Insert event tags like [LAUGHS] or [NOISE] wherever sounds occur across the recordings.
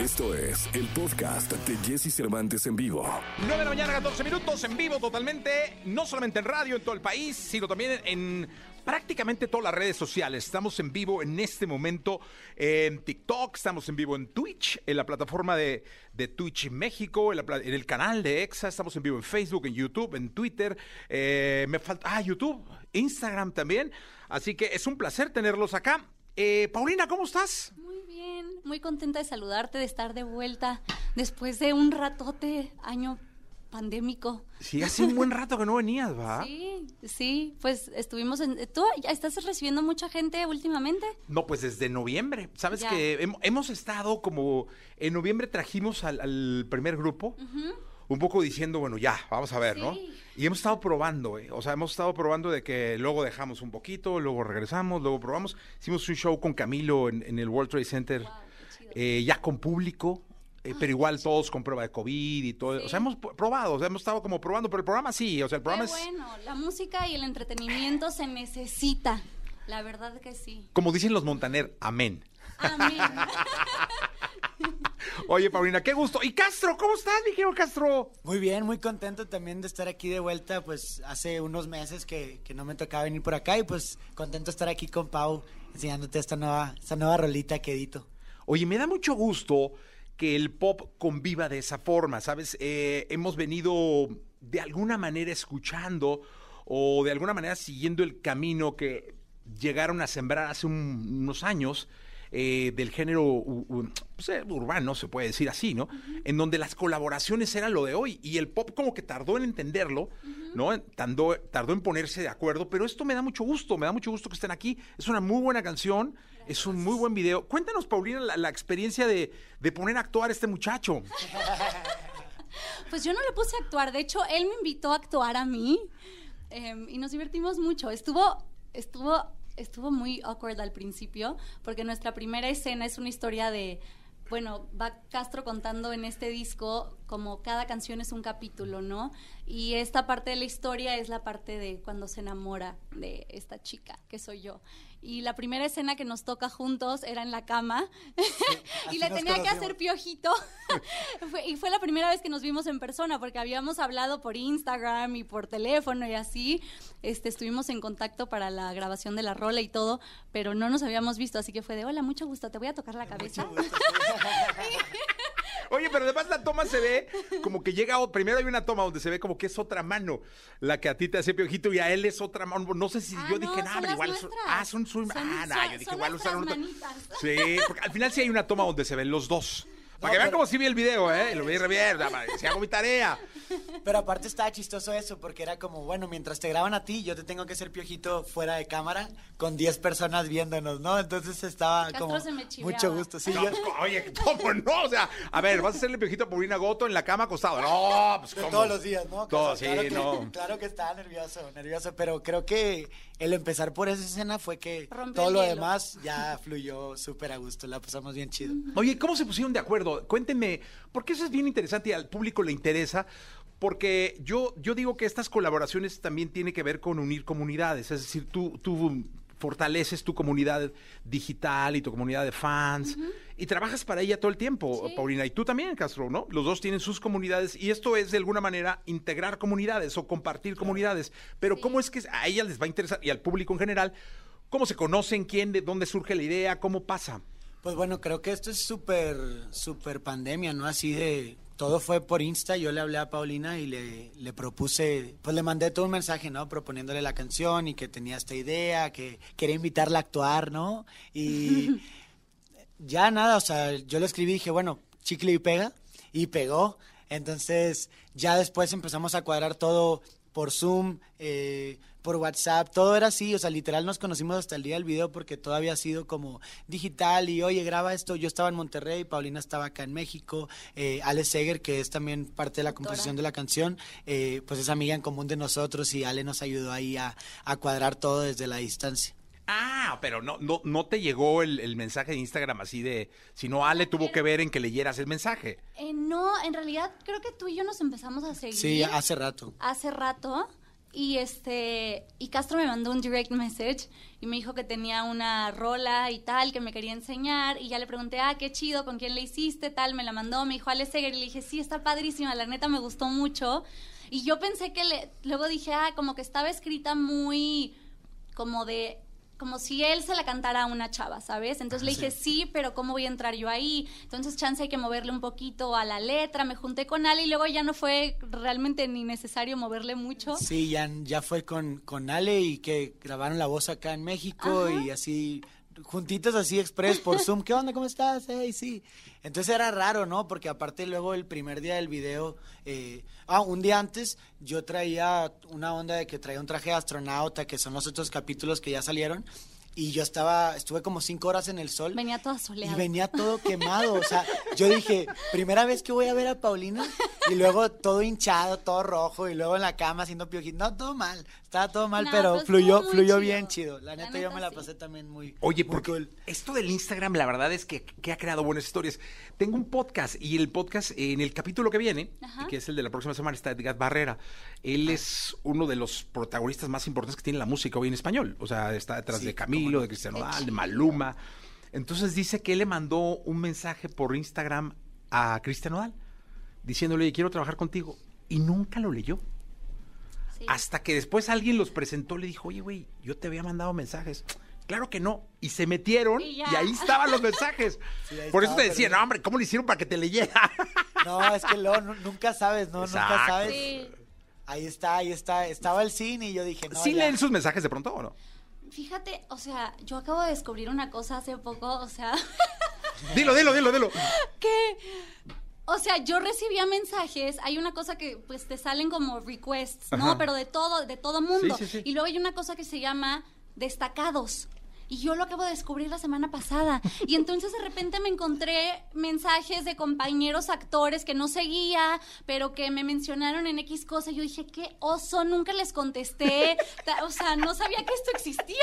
Esto es el podcast de Jesse Cervantes en vivo. 9 de la mañana, 14 minutos, en vivo totalmente, no solamente en radio en todo el país, sino también en prácticamente todas las redes sociales. Estamos en vivo en este momento en TikTok, estamos en vivo en Twitch, en la plataforma de, de Twitch México, en, la en el canal de EXA, estamos en vivo en Facebook, en YouTube, en Twitter, eh, me falta, ah, YouTube, Instagram también. Así que es un placer tenerlos acá. Eh, Paulina, ¿cómo estás? Muy bien, muy contenta de saludarte, de estar de vuelta después de un ratote, año pandémico. Sí, hace un buen rato que no venías, ¿va? [LAUGHS] Sí, sí, pues estuvimos en... ¿Tú ya estás recibiendo mucha gente últimamente? No, pues desde noviembre. Sabes Ya. que hem- hemos estado como. En noviembre trajimos al, al primer grupo. Un poco diciendo, bueno, ya, vamos a ver, ¿no? Y hemos estado probando, ¿eh? O sea, hemos estado probando de que luego dejamos un poquito, luego regresamos, luego probamos. Hicimos un show con Camilo en, en el World Trade Center, Wow, eh, ya con público. eh, pero igual todos con prueba de COVID y todo. O sea, hemos probado, o sea, hemos estado como probando, pero el programa sí, o sea, el Qué programa es, bueno, la música y el entretenimiento se necesita, la verdad que sí. como dicen los Montaner, amén. Amén. Oye, Paulina, qué gusto. Y Castro, ¿cómo estás, mi querido Castro? Muy bien, muy contento también de estar aquí de vuelta, pues hace unos meses que, que no me tocaba venir por acá y pues contento de estar aquí con Pau enseñándote esta nueva, esta nueva rolita que edito. Oye, me da mucho gusto que el pop conviva de esa forma, ¿sabes? Eh, hemos venido de alguna manera escuchando o de alguna manera siguiendo el camino que llegaron a sembrar hace un- unos años eh, del género u- u- pues, eh, urbano, se puede decir así, ¿no? En donde las colaboraciones eran lo de hoy y el pop como que tardó en entenderlo, ¿no? Tardó, tardó en ponerse de acuerdo, pero esto me da mucho gusto, me da mucho gusto que estén aquí. Es una muy buena canción, es un muy buen video. Cuéntanos, Paulina, la, la experiencia de, de poner a actuar a este muchacho. [LAUGHS] Pues yo no le puse a actuar, de hecho él me invitó a actuar a mí em, y nos divertimos mucho. Estuvo, estuvo, estuvo muy awkward al principio porque nuestra primera escena es una historia de, bueno, va Castro contando en este disco como cada canción es un capítulo, ¿no? Y esta parte de la historia es la parte de cuando se enamora de esta chica, que soy yo. Y la primera escena que nos toca juntos era en la cama [LAUGHS] y le tenía que hacer piojito. [LAUGHS] Fue- y fue la primera vez que nos vimos en persona, porque habíamos hablado por Instagram y por teléfono y así. Este, estuvimos en contacto para la grabación de la rola y todo, pero no nos habíamos visto, así que fue de, hola, mucho gusto, te voy a tocar la cabeza. [LAUGHS] Oye, pero además la toma se ve como que llega, primero hay una toma donde se ve como que es otra mano la que a ti te hace piojito y a él es otra mano. No sé si Ah, yo no, dije, nada, igual son, ah, son su, Son- ah, no, son- yo dije igual usaron otra-. Sí, porque al final sí hay una toma donde se ven los dos. Para No, que vean pero- cómo sí vi el video, ¿eh? Lo vi re bien, si hago mi tarea. Pero aparte estaba chistoso eso, porque era como, bueno, mientras te graban a ti, yo te tengo que hacer piojito fuera de cámara con 10 personas viéndonos, ¿no? Entonces estaba Castro como se me chiveaba. mucho gusto. Sí, No, yo- Oye, ¿cómo no? O sea, a ver, vas a hacerle piojito a Paulina Goto en la cama acostado. No, pues ¿cómo? todos los días, ¿no? Todos, claro sí, que, no. Claro que estaba nervioso, nervioso, pero creo que el empezar por esa escena fue que todo lo hielo. demás ya fluyó súper a gusto, la pasamos bien chido. Oye, ¿cómo se pusieron de acuerdo? Cuéntenme, porque eso es bien interesante y al público le interesa, porque yo, yo digo que estas colaboraciones también tienen que ver con unir comunidades, es decir, tú, tú fortaleces tu comunidad digital y tu comunidad de fans y trabajas para ella todo el tiempo, Sí. Paulina, y tú también, Castro, ¿no? Los dos tienen sus comunidades y esto es de alguna manera integrar comunidades o compartir comunidades, pero Sí. ¿cómo es que a ella les va a interesar y al público en general? ¿Cómo se conocen? ¿Quién? ¿De dónde surge la idea? ¿Cómo pasa? Pues bueno, creo que esto es súper, súper pandemia, ¿no? Así de, todo fue por Insta, yo le hablé a Paulina y le, le propuse, pues le mandé todo un mensaje, ¿no? Proponiéndole la canción y que tenía esta idea, que quería invitarla a actuar, ¿no? Y [LAUGHS] ya nada, o sea, yo le escribí y dije, bueno, chicle y pega, y pegó. Entonces, ya después empezamos a cuadrar todo por Zoom, eh, por WhatsApp, todo era así, o sea, literal nos conocimos hasta el día del video porque todo había sido como digital y oye, graba esto, yo estaba en Monterrey, Paulina estaba acá en México, eh, Ale Seger, que es también parte de la composición de la canción, eh, pues es amiga en común de nosotros y Ale nos ayudó ahí a, a cuadrar todo desde la distancia. Ah, pero no, no, no te llegó el, el mensaje de Instagram así de, sino Ale tuvo que ver en que leyeras el mensaje. Eh, no, en realidad creo que tú y yo nos empezamos a seguir. Sí, hace rato. hace rato Y este, y Castro me mandó un direct message y me dijo que tenía una rola y tal, que me quería enseñar. Y ya le pregunté, ah, qué chido, ¿con quién le hiciste? Tal, me la mandó, me dijo Alex Seger. Y le dije, sí, está padrísima, la neta me gustó mucho. Y yo pensé que le, luego dije, ah, como que estaba escrita muy, como de como si él se la cantara a una chava, ¿sabes? Entonces le dije, sí. pero ¿cómo voy a entrar yo ahí? Entonces, chance hay que moverle un poquito a la letra. Me junté con Ale y luego ya no fue realmente ni necesario moverle mucho. Sí, ya, ya fue con, con Ale y que grabaron la voz acá en México y así juntitos así express por Zoom. ¿Qué onda? ¿Cómo estás? Hey, sí. Entonces era raro, ¿no? Porque aparte luego el primer día del video, eh, ah, un día antes yo traía una onda de que traía un traje de astronauta, que son los otros capítulos que ya salieron. Y yo estaba, estuve como cinco horas en el sol. Venía todo soleado. Y venía todo quemado. O sea, yo dije, primera vez que voy a ver a Paulina. Y luego todo hinchado, todo rojo. Y luego en la cama haciendo piojito. No, todo mal. Estaba todo mal, pero pues, fluyó, fluyó bien chido. La neta, yo me la pasé también muy. Oye, porque esto del Instagram, la verdad es que, que, ha creado buenas historias. Tengo un podcast y el podcast, en el capítulo que viene, que es el de la próxima semana, está Edgar Barrera. Él es uno de los protagonistas más importantes que tiene la música hoy en español. O sea, está detrás de Camilo, de Cristiano Dal, de Maluma. Entonces dice que él le mandó un mensaje por Instagram a Cristiano Dal diciéndole, quiero trabajar contigo. Y nunca lo leyó. Hasta que después alguien los presentó, le dijo, oye, güey, yo te había mandado mensajes. Claro que no. Y se metieron y, ahí estaban los mensajes. [LAUGHS] Por eso te decía, no, hombre, ¿cómo le hicieron para que te leyera? [LAUGHS] no, es que luego nunca sabes, ¿no? Nunca sabes. Ahí está, ahí está. Estaba el cine y yo dije, no. ¿Sí leen sus mensajes de pronto o no? Fíjate, o sea, yo acabo de descubrir una cosa hace poco, o sea. [LAUGHS] dilo, dilo, dilo, dilo. Que o sea, yo recibía mensajes, hay una cosa que pues te salen como requests, ¿no? Pero de todo, de todo mundo. Y luego hay una cosa que se llama destacados. Y yo lo acabo de descubrir la semana pasada. Y entonces de repente me encontré mensajes de compañeros actores que no seguía, pero que me mencionaron en X cosa. Y yo dije, qué oso, nunca les contesté. O sea, no sabía que esto existía.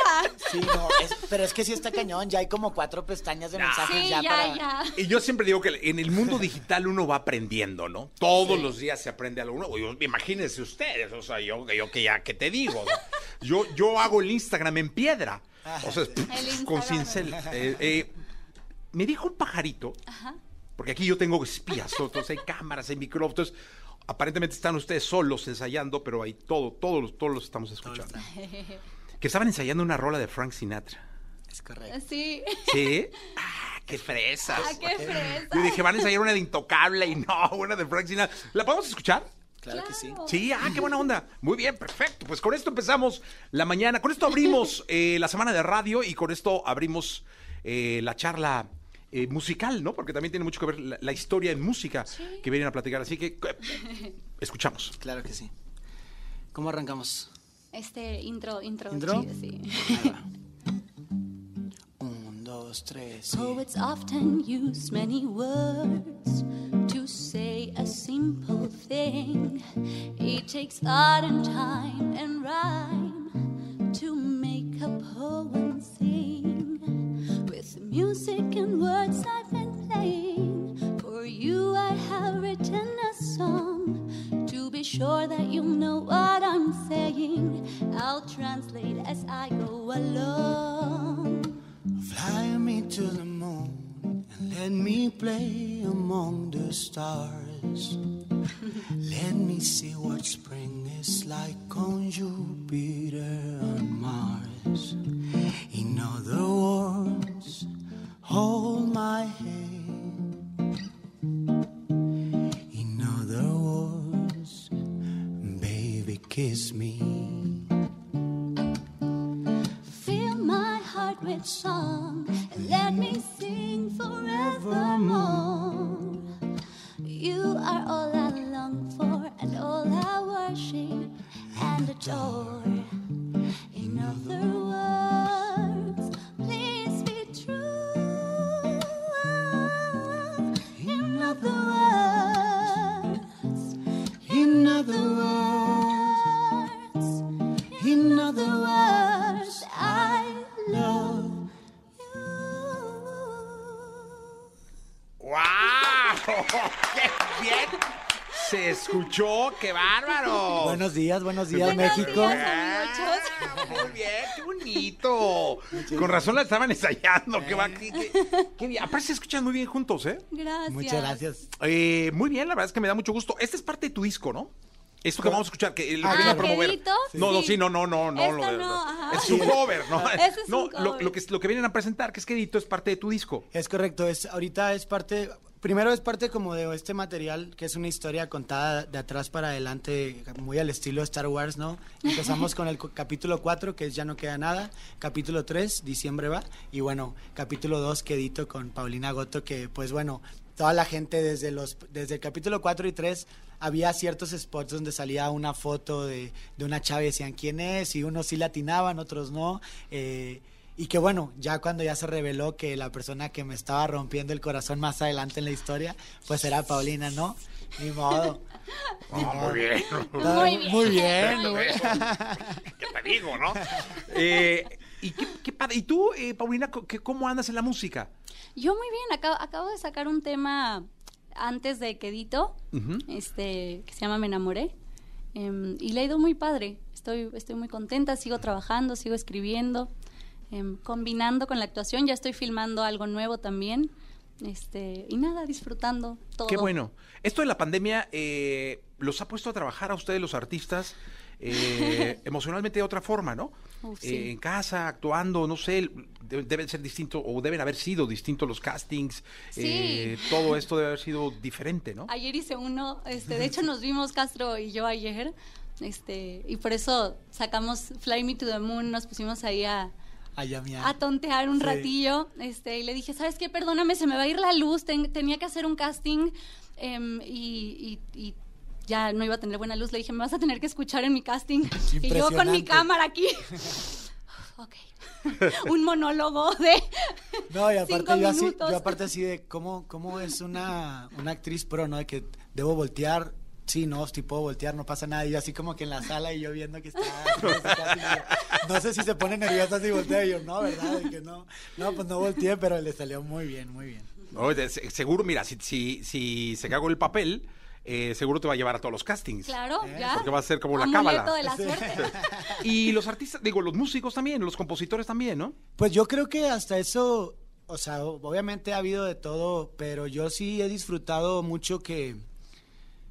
Sí, no, pero es que sí está cañón. Ya hay como cuatro pestañas de mensajes sí, ya, ya, ya, Y yo siempre digo que en el mundo digital uno va aprendiendo, ¿no? Todos los días se aprende algo nuevo. Imagínense ustedes, o sea, yo, yo que ya, ¿qué te digo? Yo, yo hago el Instagram en piedra. O sea, [LAUGHS] con cincel. Eh, eh, me dijo un pajarito, porque aquí yo tengo espías, entonces hay cámaras, hay micrófonos. Aparentemente están ustedes solos ensayando, pero hay todo, todos, todos los estamos escuchando. Que estaban ensayando una rola de Frank Sinatra. Es correcto. Sí. ¿Sí? [LAUGHS] ¡Ah, qué fresas! ¡Ah, qué fresas! Yo dije, van a ensayar una de Intocable y no, una de Frank Sinatra. ¿La podemos escuchar? Claro, que sí. Sí, ah, qué buena onda. Muy bien, perfecto. Pues con esto empezamos la mañana. Con esto abrimos [LAUGHS] eh, la semana de radio y con esto abrimos eh, la charla eh, musical, ¿no? Porque también tiene mucho que ver la, historia en música que vienen a platicar. Así que [LAUGHS] escuchamos. Claro que sí. ¿Cómo arrancamos? Este intro, intro. ¿Intro? Chido, sí. [LAUGHS] Un, dos, tres. Poets often use many words to say a simple thing. It takes thought and time and rhyme to make a poem sing. With music and words I've been playing, for you I have written a song. To be sure that you know what I'm saying, I'll translate as I go along. Let me play among the stars. let me see what spring is like on Jupiter and Mars. In other words, Buenos días, buenos días, Buenos México. días. Ah, muy bien, qué bonito. Con razón la estaban ensayando. Qué, va- qué- qué- qué bien. Aparte se escuchan muy bien juntos, ¿eh? Gracias. Muchas gracias. Eh, Muy bien, la verdad es que me da mucho gusto. Este es parte de tu disco, ¿no? Esto que vamos a escuchar, que lo Ah, que viene a promover. ¿Quedito? No, no, Sí. no, no, no, no. Esta lo de- no, ajá. Es un cover, ¿no? [LAUGHS] Ese es no, un Lo, cover. lo que, lo que vienen a presentar, que es Quedito, es parte de tu disco. Es correcto, es ahorita es parte, primero es parte como de este material, que es una historia contada de atrás para adelante, muy al estilo Star Wars, ¿no? Empezamos con el capítulo 4, que es Ya no queda nada, capítulo 3, diciembre va, y bueno, capítulo 2, Quedito con Paulina Goto, que pues bueno, toda la gente desde los desde el capítulo 4 y 3 había ciertos spots donde salía una foto de, de una chava y decían quién es, y unos sí latinaban, otros no, eh, y que bueno, ya cuando ya se reveló que la persona que me estaba rompiendo el corazón más adelante en la historia, pues era Paulina, ¿no? Ni modo. [LAUGHS] Ni modo. muy [LAUGHS] bien. Muy bien. Muy bien. ¿Qué te digo, no? Eh, ¿Y qué, qué padre? ¿Y tú, eh, Paulina, qué- cómo andas en la música? Yo muy bien, acabo, acabo de sacar un tema antes de Quedito, Ujú. este, que se llama Me enamoré. em, y le ha ido muy padre. Estoy, estoy muy contenta, sigo trabajando, sigo escribiendo, em, combinando con la actuación. Ya estoy filmando algo nuevo también. Este, y nada, disfrutando todo. Qué bueno. Esto de la pandemia eh, los ha puesto a trabajar a ustedes, los artistas, eh, [LAUGHS] emocionalmente de otra forma, ¿no? Sí. Eh, en casa, actuando, no sé, de- deben ser distintos o deben haber sido distintos los castings. Sí. eh, todo esto debe haber sido diferente, ¿no? Ayer hice uno, este, de [LAUGHS] hecho nos vimos Castro y yo ayer, este, y por eso sacamos Fly Me to the Moon, nos pusimos ahí a, A tontear un Sí. ratillo, este, y le dije, ¿sabes qué? Perdóname, se me va a ir la luz, ten- tenía que hacer un casting em, y, y- y ya no iba a tener buena luz. Le dije, me vas a tener que escuchar en mi casting. [LAUGHS] Y yo con mi cámara aquí. [LAUGHS] ok. [LAUGHS] un monólogo de No, y cinco aparte yo así, yo aparte así de cómo, cómo es una, una actriz pro, ¿no? De que debo voltear, sí, no, puedo voltear, no pasa nada. Y yo así como que en la sala y yo viendo que está. no sé, casi, yo, no sé si se pone nerviosa si voltea y yo, no, ¿verdad? Y que no, no, pues no volteé, pero le salió muy bien, muy bien. No, seguro, mira, si, si, si se cagó el papel, eh, seguro te va a llevar a todos los castings. Claro, Eh, ya. porque va a ser como la Amuleto cábala. de la Sí. suerte. [LAUGHS] Y los artistas, digo, los músicos también, los compositores también, ¿no? Pues yo creo que hasta eso, o sea, obviamente ha habido de todo, pero yo sí he disfrutado mucho que,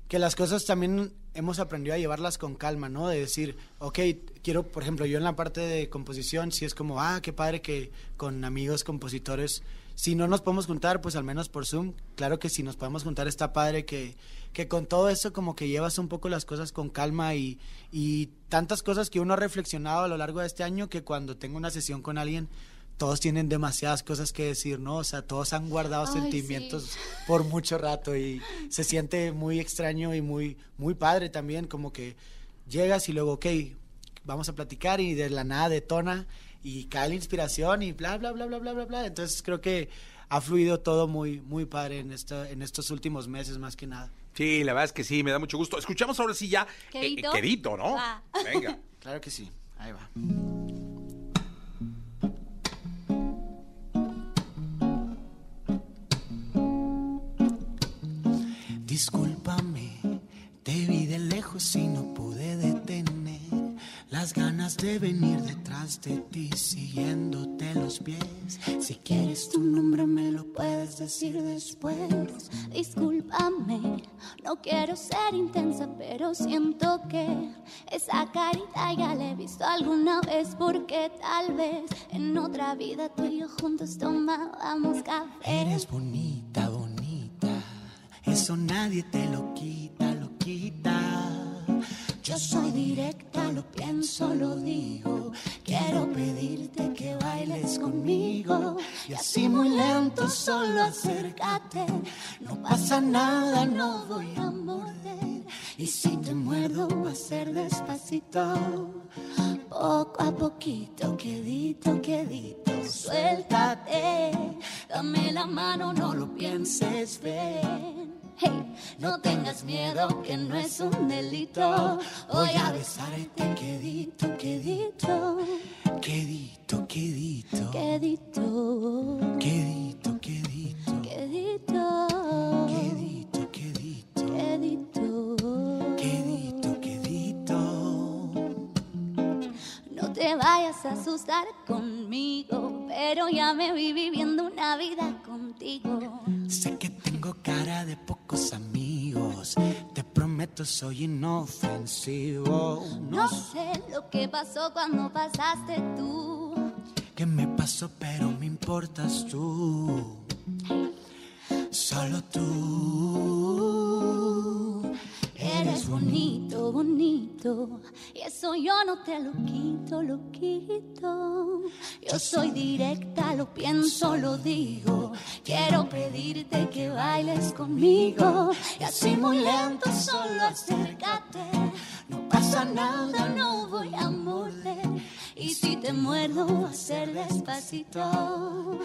que las cosas también hemos aprendido a llevarlas con calma, ¿no? De decir, ok, quiero, por ejemplo, yo en la parte de composición, sí es como, ah, qué padre que con amigos compositores, si no nos podemos juntar, pues al menos por Zoom, claro que si nos podemos juntar está padre que, que con todo eso como que llevas un poco las cosas con calma y, y tantas cosas que uno ha reflexionado a lo largo de este año que cuando tengo una sesión con alguien, todos tienen demasiadas cosas que decir, ¿no? O sea, todos han guardado Ay, sentimientos sí. [LAUGHS] por mucho rato y se siente muy extraño y muy, muy padre también, como que llegas y luego, ok, vamos a platicar y de la nada detona y cae la inspiración y bla, bla, bla, bla, bla, bla, bla. Entonces creo que ha fluido todo muy, muy padre en, esta, en estos últimos meses más que nada. Sí, la verdad es que sí, me da mucho gusto. Escuchamos ahora sí ya. eh, ¿Quedito? quedito, ¿no? Va. Venga. [LAUGHS] Claro que sí, ahí va. Discúlpame, te vi de lejos y no pude detener las ganas de venir detrás de ti siguiéndote los pies. Si quieres tu nombre me lo puedes decir después. Discúlpame, no quiero ser intensa, pero siento que esa carita ya la he visto alguna vez, porque tal vez en otra vida tú y yo juntos tomábamos café. Eres bonita, bonita. Nadie te lo quita, lo quita. Yo soy directa, lo pienso, lo digo. Quiero pedirte que bailes conmigo. Y así muy lento, solo acércate. No pasa nada, no voy a morder. Y si te muerdo, va a ser despacito. Poco a poquito, quedito, quedito. Suéltate. Dame la mano, no lo pienses, ven. Hey, no tengas miedo, que no es un delito. Voy a besarte, quedito, quedito, Quedito, quedito, quedito, quedito, quedito, quedito, quedito, quedito. quedito. Asustar conmigo, pero ya me vi viviendo una vida contigo. Sé que tengo cara de pocos amigos. Te prometo soy inofensivo. No sé lo que pasó cuando pasaste tú. ¿Qué me pasó? Pero me importas tú. Solo tú. Eres bonito, bonito. Y eso yo no te lo quito, lo quito. Yo soy directa, lo pienso, lo digo. Quiero pedirte que bailes conmigo. Y así muy lento, solo acércate. No pasa nada, no voy a morder. Y si te muerdo, va a ser despacito.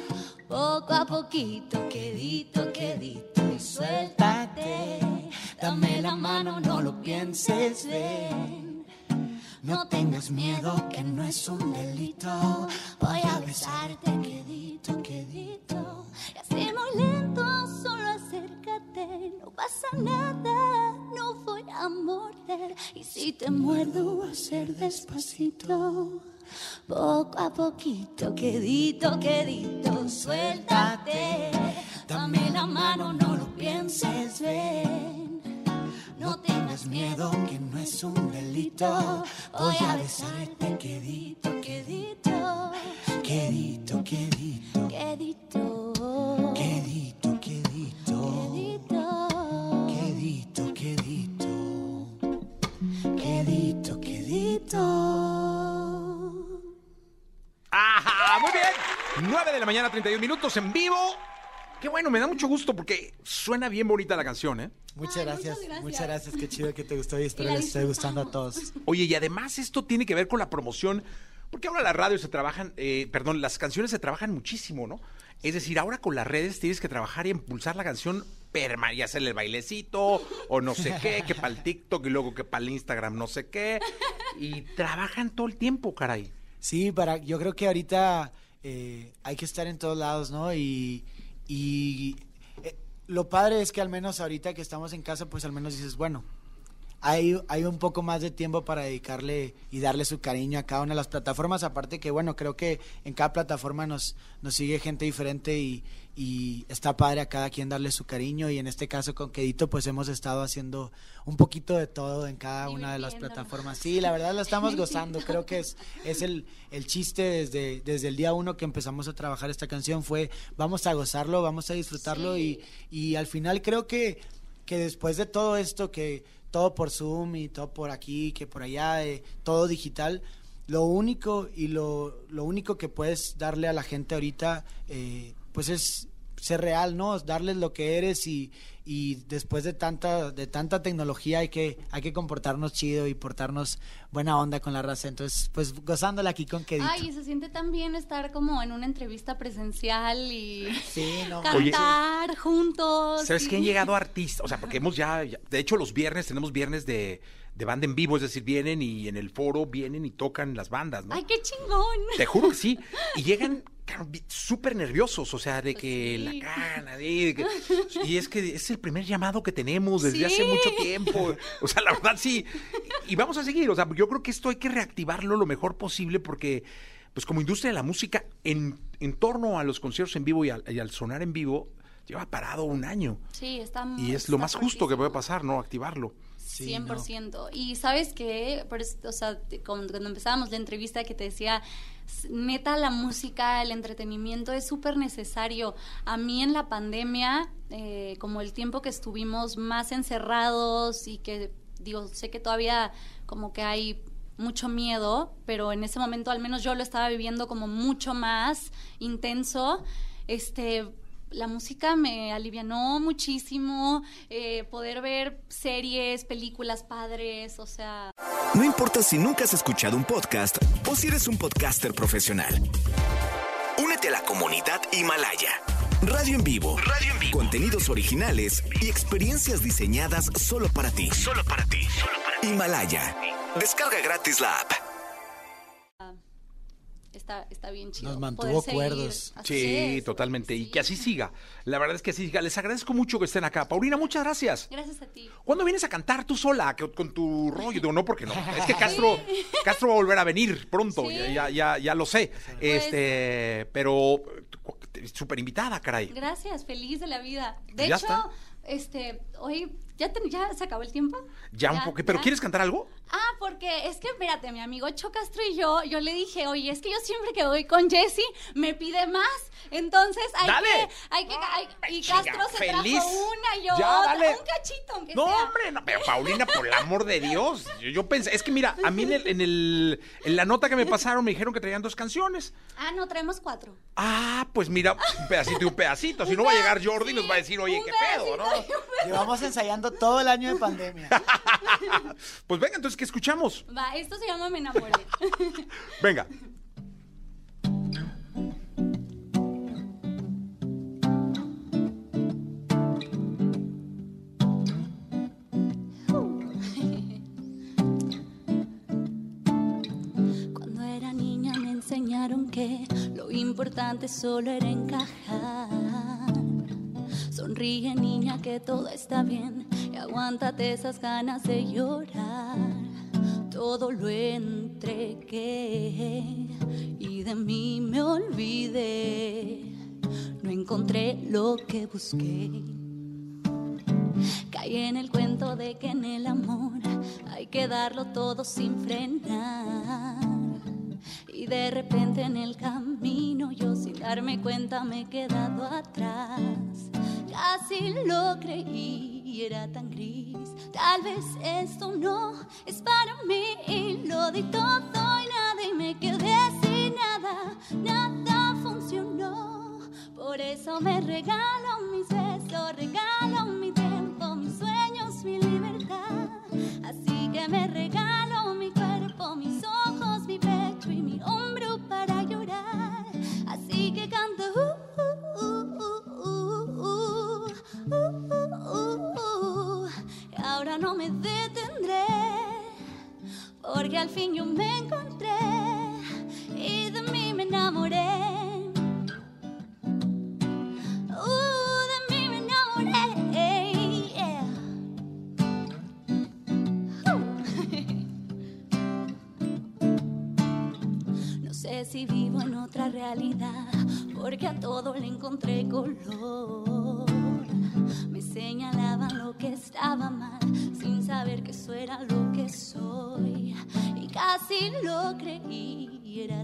Poco a poquito, quedito, quedito. Y suéltate. Dame la mano, no lo pienses, ven. No tengas miedo, que no es un delito. Voy a besarte, quedito, quedito. Y lento, solo acércate. No pasa nada, no voy a morder. Y si te muerdo, va a ser despacito. Poco a poquito, quedito, quedito, suéltate. Dame la mano, no lo pienses, ven. No tengas miedo, que no es un delito. Voy a besarte, quedito, quedito. Quedito, quedito, Quedito. quedito, quedito, Quedito. quedito, quedito, quedito, quedito. ¡Ajá! Muy bien. 9 de la mañana, 31 minutos en vivo. Qué bueno, me da mucho gusto porque suena bien bonita la canción, ¿eh? Muchas Ay, gracias, muchas gracias. muchas gracias, qué chido que te gustó y espero la les esté gustando a todos. Oye, y además esto tiene que ver con la promoción, porque ahora las radios se trabajan, eh, perdón, las canciones se trabajan muchísimo, ¿no? Es decir, ahora con las redes tienes que trabajar y impulsar la canción perma y hacerle el bailecito o no sé qué, que para el [LAUGHS] TikTok y luego que para el Instagram no sé qué. Y trabajan todo el tiempo, caray. Sí, para, yo creo que ahorita eh, hay que estar en todos lados, ¿no? Y, y eh, lo padre es que al menos ahorita que estamos en casa, pues al menos dices, bueno, hay, hay un poco más de tiempo para dedicarle y darle su cariño a cada una de las plataformas. Aparte que, bueno, creo que en cada plataforma nos, nos sigue gente diferente y, y está padre a cada quien darle su cariño. Y en este caso con Quedito, pues hemos estado haciendo un poquito de todo en cada una de las plataformas. Sí, la verdad lo estamos [LAUGHS] gozando. Creo que es, es el, el chiste desde, desde el día uno que empezamos a trabajar esta canción. Fue, vamos a gozarlo, vamos a disfrutarlo. Sí. Y, y al final creo que, que después de todo esto, que todo por Zoom y todo por aquí, que por allá, eh, todo digital, lo único y lo, lo único que puedes darle a la gente ahorita, eh, pues es ser real, ¿no? Darles lo que eres y, y después de tanta, de tanta tecnología hay que, hay que comportarnos chido y portarnos buena onda con la raza. Entonces, pues gozándola aquí con Quedito. Ay, y se siente tan bien estar como en una entrevista presencial y Sí, no. cantar juntos. ¿Sabes y- que han llegado artistas? O sea, porque hemos ya, ya- de hecho los viernes tenemos viernes de, de banda en vivo, es decir, vienen y en el foro vienen y tocan las bandas, ¿no? Ay, qué chingón. Te juro que sí. Y llegan claro, súper nerviosos, o sea, de que Sí. la gana, de, que- [LAUGHS] y es que es el primer llamado que tenemos desde hace Sí. mucho tiempo. O sea, la verdad sí. Y vamos a seguir, o sea, yo creo que esto hay que reactivarlo lo mejor posible porque, pues como industria de la música, en, en torno a los conciertos en vivo y al, y al sonar en vivo, lleva parado un año. Sí, está Y es está lo más justo que puede pasar, ¿no? Activarlo. Sí, 100%. Y sabes que, o sea, cuando, empezábamos la entrevista que te decía, neta, la música, el entretenimiento es súper necesario. A mí en la pandemia, eh, como el tiempo que estuvimos más encerrados y que, digo, sé que todavía como que hay mucho miedo, pero en ese momento al menos yo lo estaba viviendo como mucho más intenso. Este, la música me alivianó muchísimo, eh, poder ver series, películas padres, o sea... No importa si nunca has escuchado un podcast o si eres un podcaster profesional. Únete a la comunidad Himalaya. Radio en vivo. Radio en vivo. Contenidos originales y experiencias diseñadas solo para ti. Solo para ti. Himalaya. Descarga gratis la app. Está está, bien chido. Nos mantuvo cuerdos. Sí, es, totalmente. Y que así siga. La verdad es que así siga. Les agradezco mucho que estén acá. Paulina, muchas gracias. Gracias a ti. ¿Cuándo vienes a cantar tú sola que- con tu rollo? Digo, no, porque no. Es que [LAUGHS] Castro, Castro va a volver a venir pronto, Sí. ya, ya, ya, ya lo sé. Este, pero súper invitada, caray. Gracias, feliz de la vida. De Ya hecho, está. este, hoy ya, te- ya se acabó el tiempo. Ya un poco. ¿Pero ya. quieres cantar algo? Ah, porque es que, espérate, mi amigo Cho Castro y yo, yo le dije, oye, es que yo siempre que voy con Jesse me pide más. Entonces hay Dale. que, hay que, hay- y Chinga, Castro se feliz. trajo una y yo Ya, otra, dale. un cachito, aunque No, sea. hombre, no, pero Paulina, por el amor de Dios. Yo, yo pensé, es que mira, a mí en, el, en, el- en la nota que me pasaron me dijeron que traían dos canciones. Ah, no, traemos cuatro. Ah, pues mira, un pedacito y un pedacito. Si no va a llegar Jordi y nos va a decir, oye, qué pedo, ¿no? y. Llevamos ensayando todo el año de pandemia. [LAUGHS] Pues venga, entonces, ¿qué escuchamos? Va, esto se llama Me enamoré. [LAUGHS] Venga. Cuando era niña me enseñaron que lo importante solo era encajar. Sonríe niña que todo está bien y aguántate esas ganas de llorar. Todo lo entregué y de mí me olvidé. No encontré lo que busqué. Caí en el cuento de que en el amor hay que darlo todo sin frenar. Y de repente en el camino yo sin darme cuenta me he quedado atrás. Casi lo creí era tan gris. Tal vez esto no es para mí. Y lo di todo y nada y me quedé sin nada. Nada funcionó. Por eso me regalo mis besos, regalo mi coming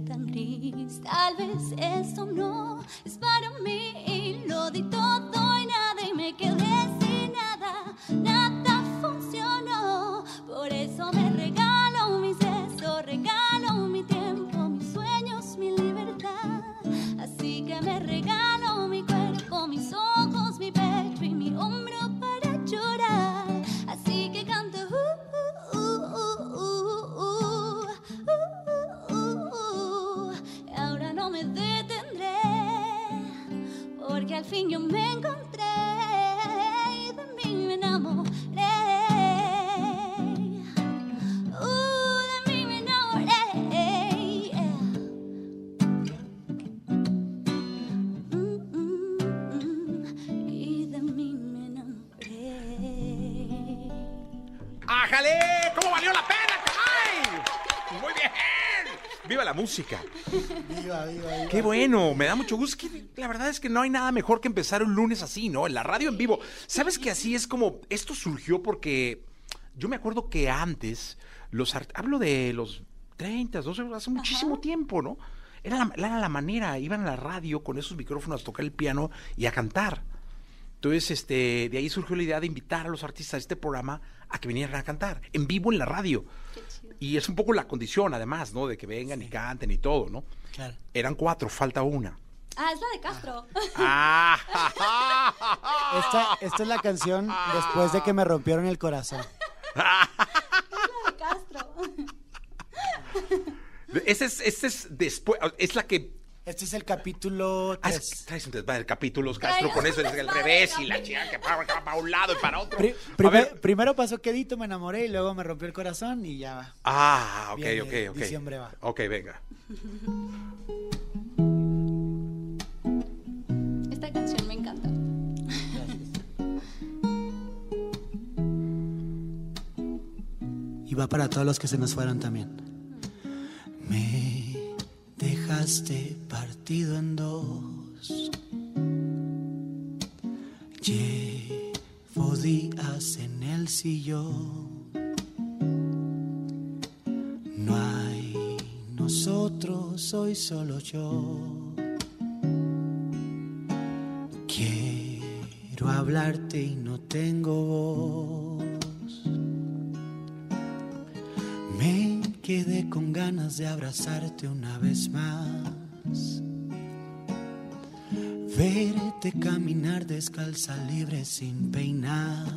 Tal vez esto no es para mí. ¡Ájale! ¿Cómo valió la pena, caray? Muy bien. ¡Viva la música! Viva, viva, viva. Qué bueno, me da mucho gusto. Que la verdad es que no hay nada mejor que empezar un lunes así, ¿no? En la radio en vivo. ¿Sabes que así es como esto surgió porque yo me acuerdo que antes los art- hablo de los 30, 12, hace muchísimo tiempo, ¿no? Era la, era la manera, iban a la radio con esos micrófonos a tocar el piano y a cantar. Entonces, este, de ahí surgió la idea de invitar a los artistas de este programa a que vinieran a cantar en vivo en la radio. Qué chido. Y es un poco la condición, además, ¿no? De que vengan y canten y todo, ¿no? Claro. Eran cuatro, falta una. Ah, es la de Castro. Ah, Esta, esta es la canción después de que me rompieron el corazón. la de Castro. [LAUGHS] Ese es, ese es después, es la que... Este es el capítulo Ah, traes un capítulos, Castro, con eso es el revés y la chica que para, para un lado y para otro. Primero pasó quedito, me enamoré y luego me rompió el corazón y ya va. Ah, ok, Viene, ok, ok. Diciembre va. Ok, venga. Esta canción me encanta. Gracias. Y va para todos los que se nos fueron también. Me dejaste partido en dos. Llevo días en el sillón. No hay nosotros, soy solo yo. Quiero hablarte y no tengo voz. Me quedé con ganas de abrazarte una vez más. Verte caminar descalza, libre, sin peinar.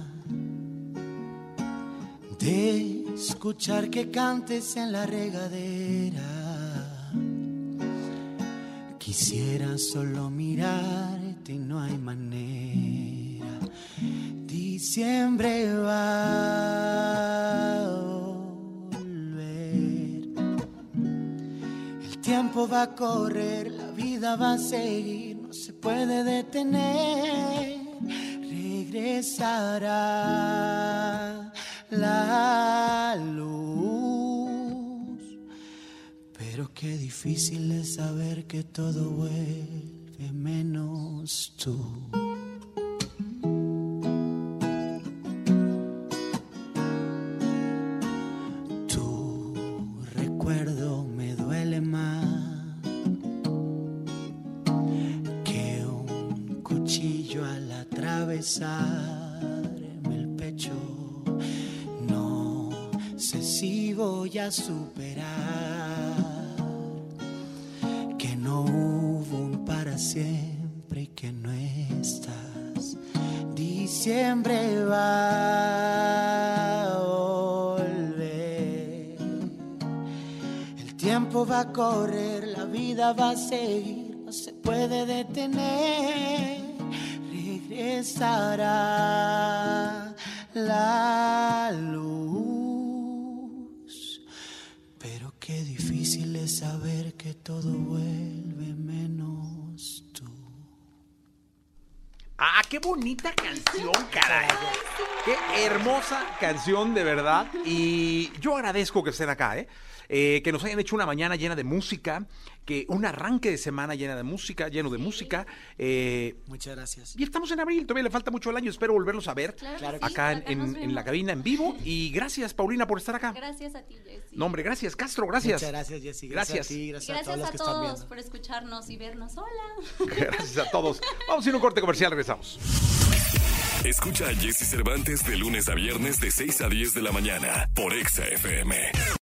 De escuchar que cantes en la regadera. Quisiera solo mirarte y no hay manera. Diciembre va tiempo va a correr, la vida va a seguir, no se puede detener. Regresará la luz. Pero qué difícil es saber que todo vuelve menos tú. Va a seguir, no se puede detener. Regresará la luz. Pero qué difícil es saber que todo vuelve menos tú. Ah, qué bonita canción, caray. Qué hermosa canción, de verdad. Y yo agradezco que estén acá, ¿eh? Eh, que nos hayan hecho una mañana llena de música, que un arranque de semana llena de música, lleno de música. eh, Muchas gracias. y estamos en abril, todavía le falta mucho el año, espero volverlos a ver Claro sí, acá en, acá nos en- en la cabina en vivo. Y gracias, Paulina, por estar acá. Gracias a ti, Jessy. No, hombre, gracias, Castro, gracias. Muchas gracias, Jessy. Gracias. Gracias, a ti, gracias, a todos a por escucharnos y vernos. Hola. [LAUGHS] Gracias a todos. Vamos a ir a un corte comercial, regresamos. Escucha a Jesse Cervantes de lunes a viernes de 6 a 10 de la mañana por Exa FM.